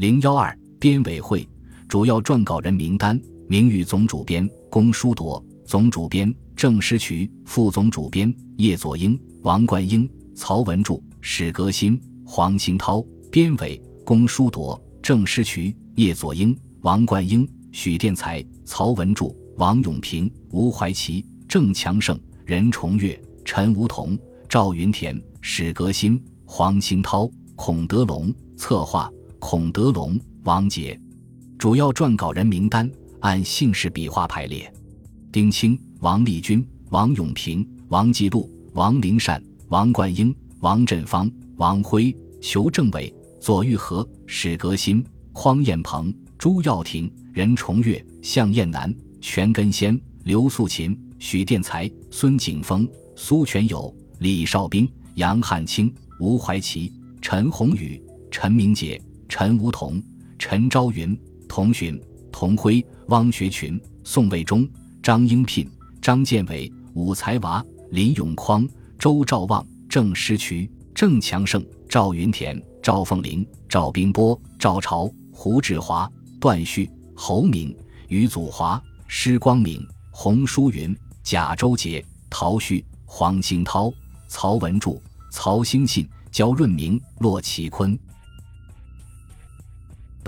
零幺二编委会主要撰稿人名单：名誉总主编龚书铎，总主编郑诗渠，副总主编叶佐英、王冠英、曹文柱、史革新、黄兴涛。编委：龚书铎、郑诗渠、叶佐英、王冠英、许殿才、曹文柱、王永平、吴怀奇、郑强盛、任重岳、陈梧桐、赵云田、史革新、黄兴涛、孔德龙。策划。孔德龙、王杰，主要撰稿人名单按姓氏笔画排列：丁青、王立军、王永平、王继禄、王灵善、王冠英、王振芳、王辉、裘正伟、左玉和、史革新、匡彦鹏、朱耀庭、任重岳、向燕南、全根先、刘素琴、许殿才、孙景峰、苏全友、李少斌、杨汉清、吴怀奇、陈宏宇、陈明杰。陈梧桐、陈昭云、童寻、童辉、汪学群、宋卫忠、张英聘、张建伟、武才娃、林永匡、周兆旺、郑诗渠、郑强盛、赵云田、赵凤玲、赵冰波、赵朝、胡志华、段旭、侯敏、于祖华、施光明、洪淑云、贾周杰、陶旭、黄兴涛、曹文柱、曹兴信、焦润明、骆其坤。